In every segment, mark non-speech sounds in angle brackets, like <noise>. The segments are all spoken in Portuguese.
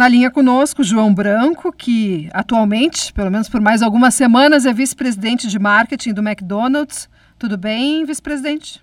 Na linha conosco, João Branco, que atualmente, pelo menos por mais algumas semanas, é vice-presidente de marketing do McDonald's. Tudo bem, vice-presidente?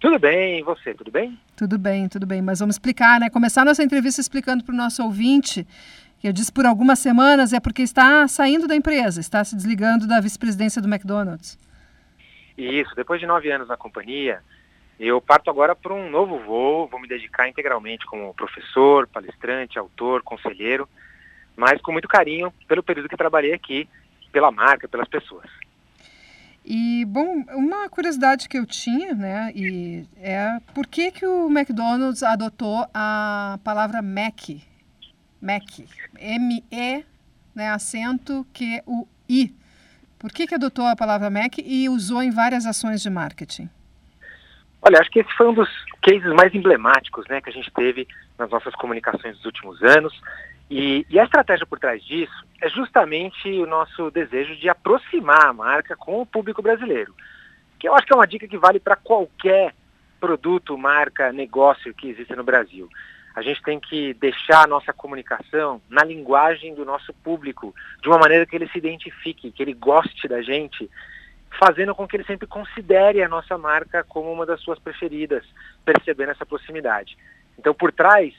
Tudo bem, e você, tudo bem? Tudo bem, tudo bem. Mas vamos explicar, né? Começar nossa entrevista explicando para o nosso ouvinte, que eu disse por algumas semanas, é porque está saindo da empresa, está se desligando da vice-presidência do McDonald's. Isso, depois de nove anos na companhia, eu parto agora para um novo voo, vou me dedicar integralmente como professor, palestrante, autor, conselheiro, mas com muito carinho pelo período que trabalhei aqui, pela marca, pelas pessoas. E, bom, uma curiosidade que eu tinha, né, e é por que, que o McDonald's adotou a palavra Mac? Mac. M-E, né, acento Q-U-I. Por que, que adotou a palavra Mac e usou em várias ações de marketing? Olha, acho que esse foi um dos cases mais emblemáticos né, que a gente teve nas nossas comunicações dos últimos anos. E, e, a estratégia por trás disso é justamente o nosso desejo de aproximar a marca com o público brasileiro. Que eu acho que é uma dica que vale para qualquer produto, marca, negócio que existe no Brasil. A gente tem que deixar a nossa comunicação na linguagem do nosso público, de uma maneira que ele se identifique, que ele goste da gente fazendo com que ele sempre considere a nossa marca como uma das suas preferidas, percebendo essa proximidade. Então, por trás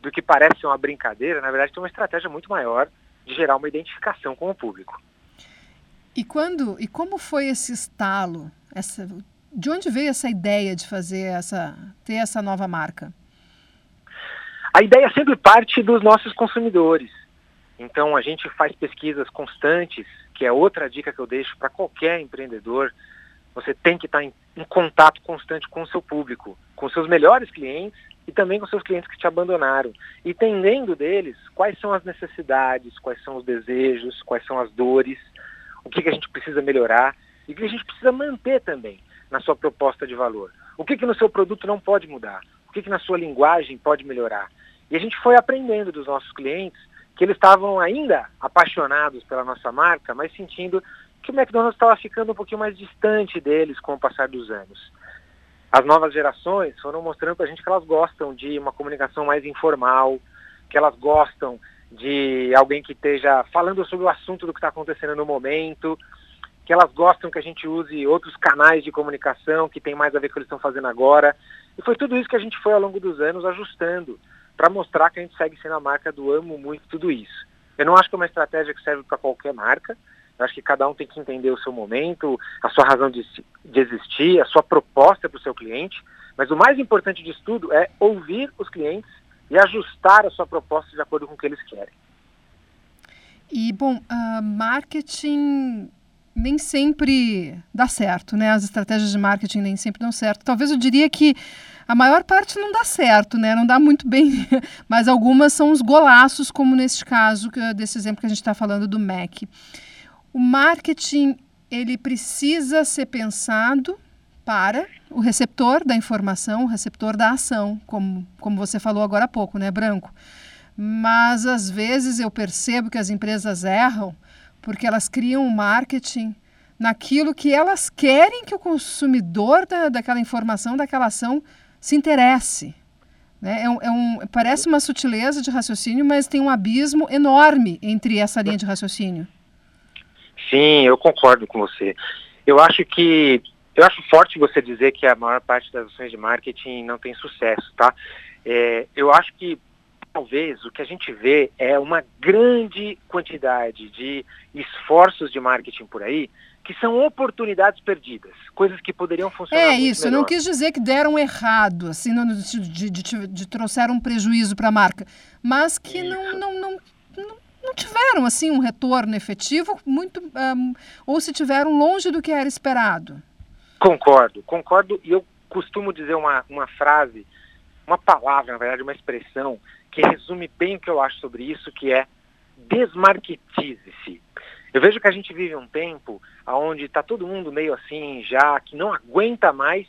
do que parece uma brincadeira, na verdade, tem uma estratégia muito maior de gerar uma identificação com o público. E quando e como foi esse estalo? Essa, de onde veio essa ideia de fazer essa ter essa nova marca? A ideia sempre parte dos nossos consumidores. Então a gente faz pesquisas constantes que é outra dica que eu deixo para qualquer empreendedor, você tem que estar em, em, contato constante com o seu público, com seus melhores clientes e também com seus clientes que te abandonaram, entendendo deles quais são as necessidades, quais são os desejos, quais são as dores, o que, que a gente precisa melhorar e o que a gente precisa manter também na sua proposta de valor. O que, que no seu produto não pode mudar, o que, que na sua linguagem pode melhorar. E a gente foi aprendendo dos nossos clientes que eles estavam ainda apaixonados pela nossa marca, mas sentindo que o McDonald's estava ficando um pouquinho mais distante deles com o passar dos anos. As novas gerações foram mostrando para a gente que elas gostam de uma comunicação mais informal, que elas gostam de alguém que esteja falando sobre o assunto do que está acontecendo no momento, que elas gostam que a gente use outros canais de comunicação que tem mais a ver com o que eles estão fazendo agora. E foi tudo isso que a gente foi ao longo dos anos ajustando para mostrar que a gente segue sendo a marca do amo muito tudo isso. Eu não acho que é uma estratégia que serve para qualquer marca. Eu acho que cada um tem que entender o seu momento, a sua razão de, de existir, a sua proposta para o seu cliente. Mas o mais importante disso tudo é ouvir os clientes e ajustar a sua proposta de acordo com o que eles querem. E, bom, uh, marketing nem sempre dá certo, né? As estratégias de marketing nem sempre dão certo. Talvez eu diria que a maior parte não dá certo, né? Não dá muito bem, <laughs> mas algumas são os golaços, como neste caso, desse exemplo que a gente está falando do Mac. O marketing, ele precisa ser pensado para o receptor da informação, o receptor da ação, como, como você falou agora há pouco, né, Branco? Mas, às vezes, eu percebo que as empresas erram porque elas criam um marketing naquilo que elas querem que o consumidor da, daquela informação, daquela ação, se interesse. Né? É um, é um, parece uma sutileza de raciocínio, mas tem um abismo enorme entre essa linha de raciocínio. Sim, eu concordo com você. Eu acho que eu acho forte você dizer que a maior parte das ações de marketing não tem sucesso, tá? É, eu acho que talvez o que a gente vê é uma grande quantidade de esforços de marketing por aí que são oportunidades perdidas, coisas que poderiam funcionar. É isso, melhor. eu não quis dizer que deram errado, assim, no, de, de, de, de trouxeram um prejuízo para a marca, mas que não, não, não, não, não, tiveram assim um retorno efetivo, muito um, ou se tiveram longe do que era esperado. Concordo, concordo, e eu costumo dizer uma, uma frase, uma palavra, na verdade, uma expressão, que resume bem o que eu acho sobre isso, que é desmarketize-se. Eu vejo que a gente vive um tempo onde está todo mundo meio assim já, que não aguenta mais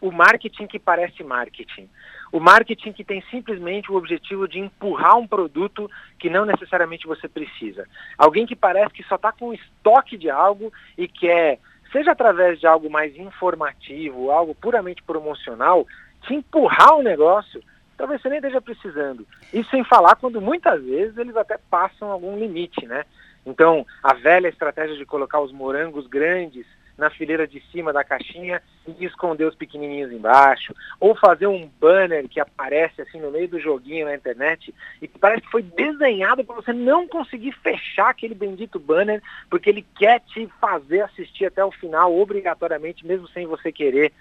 o marketing que parece marketing. O marketing que tem simplesmente o objetivo de empurrar um produto que não necessariamente você precisa. Alguém que parece que só está com estoque de algo e quer, seja através de algo mais informativo, algo puramente promocional, te empurrar um negócio talvez você nem esteja precisando. Isso sem falar quando muitas vezes eles até passam algum limite, né? Então, a velha estratégia de colocar os morangos grandes na fileira de cima da caixinha e esconder os pequenininhos embaixo, ou fazer um banner que aparece assim no meio do joguinho na internet e parece que foi desenhado para você não conseguir fechar aquele bendito banner, porque ele quer te fazer assistir até o final obrigatoriamente, mesmo sem você querer.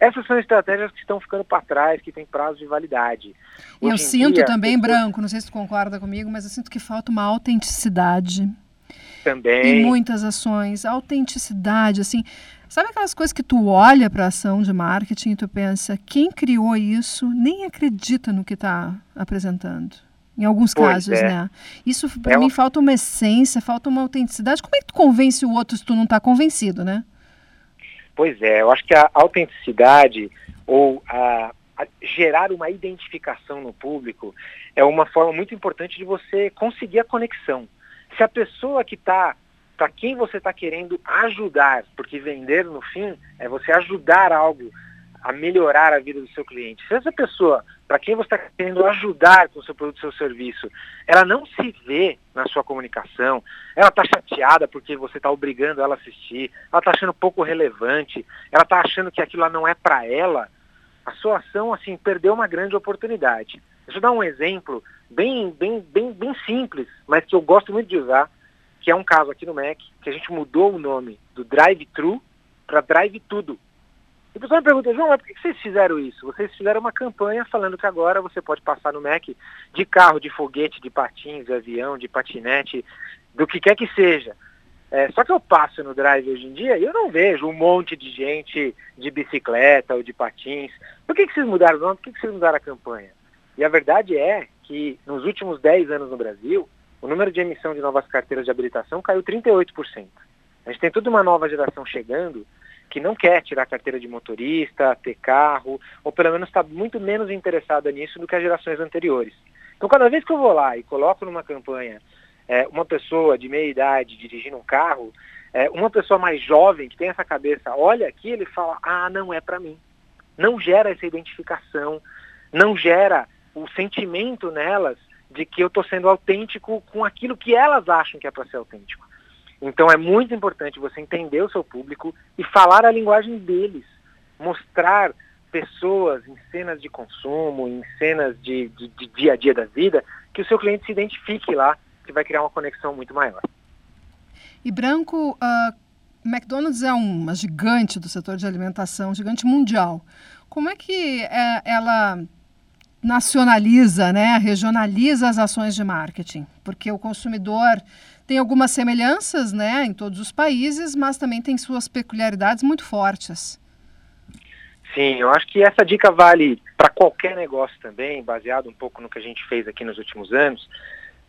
Essas são estratégias que estão ficando para trás, que têm prazo de validade. Hoje eu sinto dia, também, Branco, não sei se tu concorda comigo, mas eu sinto que falta uma autenticidade. Também. Em muitas ações, autenticidade, assim. Sabe aquelas coisas que tu olha para a ação de marketing e tu pensa, quem criou isso nem acredita no que está apresentando. Em alguns pois casos, é. né? Isso para é mim uma... falta uma essência, falta uma autenticidade. Como é que tu convence o outro se tu não está convencido, né? Pois é, eu acho que a autenticidade ou a, a gerar uma identificação no público é uma forma muito importante de você conseguir a conexão. Se a pessoa que está, para quem você está querendo ajudar, porque vender no fim é você ajudar algo a melhorar a vida do seu cliente. Se essa pessoa, para quem você está querendo ajudar com o seu produto, seu serviço, ela não se vê na sua comunicação, ela está chateada porque você está obrigando ela a assistir, ela está achando pouco relevante, ela está achando que aquilo lá não é para ela, a sua ação assim perdeu uma grande oportunidade. Deixa eu dar um exemplo bem, bem, bem, bem simples, mas que eu gosto muito de usar, que é um caso aqui no Mac, que a gente mudou o nome do Drive-Thru para Drive Tudo. E o pessoal me pergunta, João, mas por que vocês fizeram isso? Vocês fizeram uma campanha falando que agora você pode passar no Mac de carro, de foguete, de patins, de avião, de patinete, do que quer que seja. É, só que eu passo no drive hoje em dia e eu não vejo um monte de gente de bicicleta ou de patins. Por que, que vocês mudaram o nome? Por que, que vocês mudaram a campanha? E a verdade é que nos últimos 10 anos no Brasil, o número de emissão de novas carteiras de habilitação caiu 38%. A gente tem toda uma nova geração chegando que não quer tirar carteira de motorista, ter carro, ou pelo menos está muito menos interessada nisso do que as gerações anteriores. Então, cada vez que eu vou lá e coloco numa campanha é, uma pessoa de meia idade dirigindo um carro, é, uma pessoa mais jovem que tem essa cabeça, olha aqui, ele fala, ah, não é para mim. Não gera essa identificação, não gera o sentimento nelas de que eu estou sendo autêntico com aquilo que elas acham que é para ser autêntico. Então é muito importante você entender o seu público e falar a linguagem deles, mostrar pessoas em cenas de consumo, em cenas de, de, de dia a dia da vida, que o seu cliente se identifique lá, que vai criar uma conexão muito maior. E Branco, uh, McDonald's é uma gigante do setor de alimentação, gigante mundial. Como é que é, ela nacionaliza, né, regionaliza as ações de marketing? Porque o consumidor tem algumas semelhanças né, em todos os países, mas também tem suas peculiaridades muito fortes. Sim, eu acho que essa dica vale para qualquer negócio também, baseado um pouco no que a gente fez aqui nos últimos anos.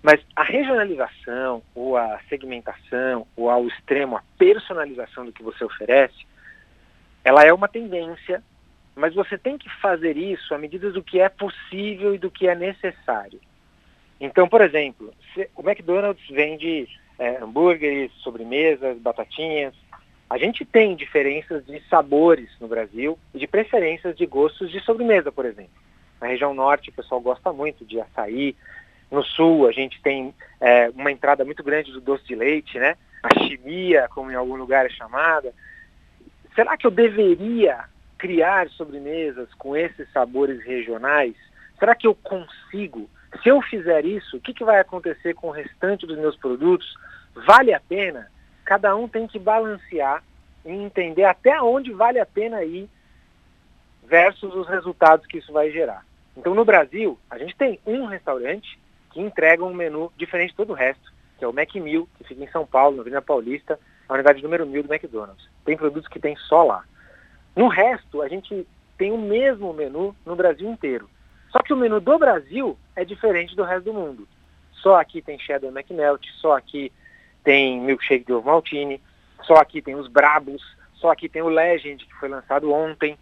Mas a regionalização, ou a segmentação, ou ao extremo a personalização do que você oferece, ela é uma tendência, mas você tem que fazer isso à medida do que é possível e do que é necessário. Então, por exemplo, o McDonald's vende é, hambúrgueres, sobremesas, batatinhas. A gente tem diferenças de sabores no Brasil e de preferências de gostos de sobremesa, por exemplo. Na região norte, o pessoal gosta muito de açaí. No sul, a gente tem é, uma entrada muito grande do doce de leite, né? A chimia, como em algum lugar é chamada. Será que eu deveria criar sobremesas com esses sabores regionais? Será que eu consigo? Se eu fizer isso, o que, que vai acontecer com o restante dos meus produtos? Vale a pena? Cada um tem que balancear e entender até onde vale a pena ir versus os resultados que isso vai gerar. Então, no Brasil, a gente tem um restaurante que entrega um menu diferente de todo o resto, que é o Mac que fica em São Paulo, na Avenida Paulista, a unidade número 1000 do McDonald's. Tem produtos que tem só lá. No resto, a gente tem o mesmo menu no Brasil inteiro. Só que o menu do Brasil é diferente do resto do mundo. Só aqui tem cheddar McMelt, só aqui tem milkshake de ovo só aqui tem os Brabos, só aqui tem o Legend, que foi lançado ontem.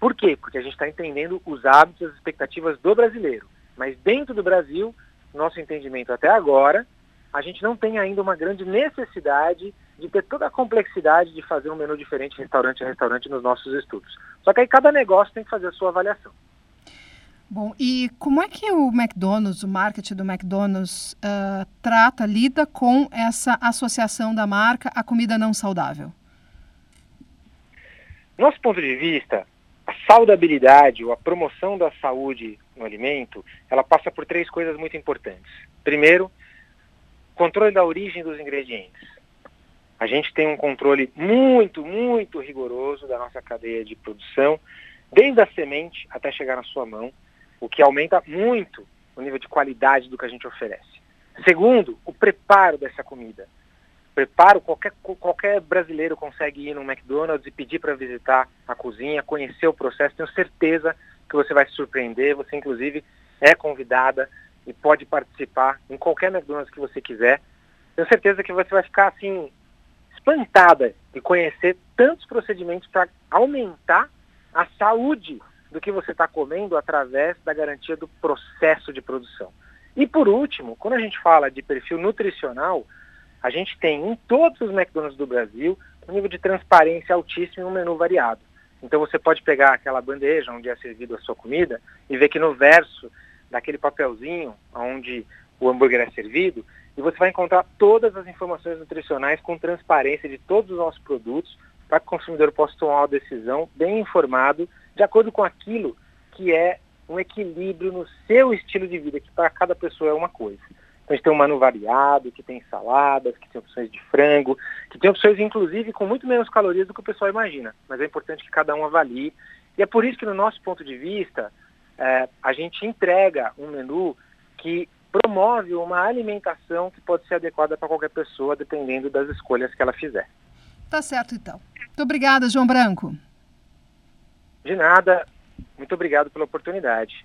Por quê? Porque a gente está entendendo os hábitos as expectativas do brasileiro. Mas dentro do Brasil, nosso entendimento até agora, a gente não tem ainda uma grande necessidade de ter toda a complexidade de fazer um menu diferente restaurante a restaurante nos nossos estudos. Só que aí cada negócio tem que fazer a sua avaliação. Bom, e como é que o McDonald's, o marketing do McDonald's, uh, trata, lida com essa associação da marca à comida não saudável? Nosso ponto de vista, a saudabilidade ou a promoção da saúde no alimento, ela passa por três coisas muito importantes. Primeiro, controle da origem dos ingredientes. A gente tem um controle muito, muito rigoroso da nossa cadeia de produção, desde a semente até chegar na sua mão o que aumenta muito o nível de qualidade do que a gente oferece. Segundo, o preparo dessa comida. Preparo, qualquer, qualquer brasileiro consegue ir no McDonald's e pedir para visitar a cozinha, conhecer o processo. Tenho certeza que você vai se surpreender. Você, inclusive, é convidada e pode participar em qualquer McDonald's que você quiser. Tenho certeza que você vai ficar, assim, espantada de conhecer tantos procedimentos para aumentar a saúde do que você está comendo através da garantia do processo de produção. E por último, quando a gente fala de perfil nutricional, a gente tem em todos os McDonald's do Brasil um nível de transparência altíssimo e um menu variado. Então você pode pegar aquela bandeja onde é servido a sua comida e ver que no verso daquele papelzinho onde o hambúrguer é servido, e você vai encontrar todas as informações nutricionais com transparência de todos os nossos produtos, para que o consumidor possa tomar uma decisão bem informado, de acordo com aquilo que é um equilíbrio no seu estilo de vida, que para cada pessoa é uma coisa. Então a gente tem um menu variado, que tem saladas, que tem opções de frango, que tem opções inclusive com muito menos calorias do que o pessoal imagina. Mas é importante que cada um avalie. E é por isso que no nosso ponto de vista, é, a gente entrega um menu que promove uma alimentação que pode ser adequada para qualquer pessoa, dependendo das escolhas que ela fizer. Tá certo, então. Muito obrigada, João Branco. De nada. Muito obrigado pela oportunidade.